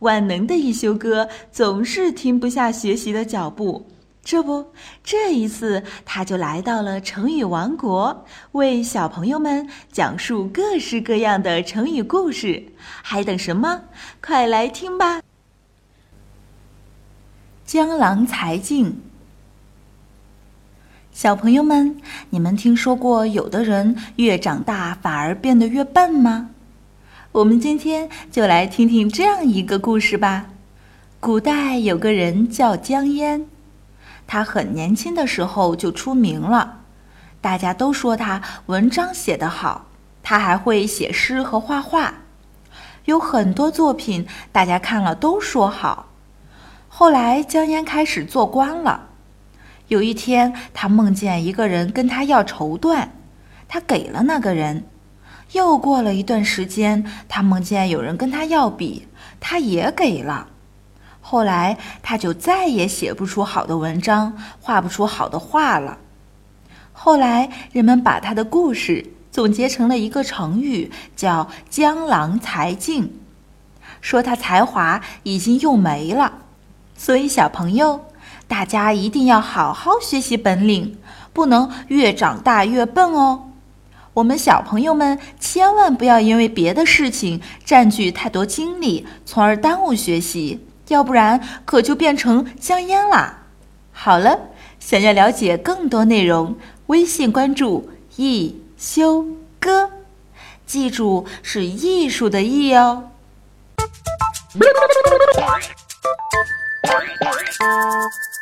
万能的一休哥总是停不下学习的脚步。这不，这一次他就来到了成语王国，为小朋友们讲述各式各样的成语故事。还等什么？快来听吧！江郎才尽。小朋友们，你们听说过有的人越长大反而变得越笨吗？我们今天就来听听这样一个故事吧。古代有个人叫江淹。他很年轻的时候就出名了，大家都说他文章写得好，他还会写诗和画画，有很多作品，大家看了都说好。后来江淹开始做官了，有一天他梦见一个人跟他要绸缎，他给了那个人。又过了一段时间，他梦见有人跟他要笔，他也给了。后来他就再也写不出好的文章，画不出好的画了。后来人们把他的故事总结成了一个成语，叫“江郎才尽”，说他才华已经用没了。所以小朋友，大家一定要好好学习本领，不能越长大越笨哦。我们小朋友们千万不要因为别的事情占据太多精力从而耽误学习要不然可就变成香烟啦。好了想要了解更多内容微信关注一休哥记住是艺术的艺哦。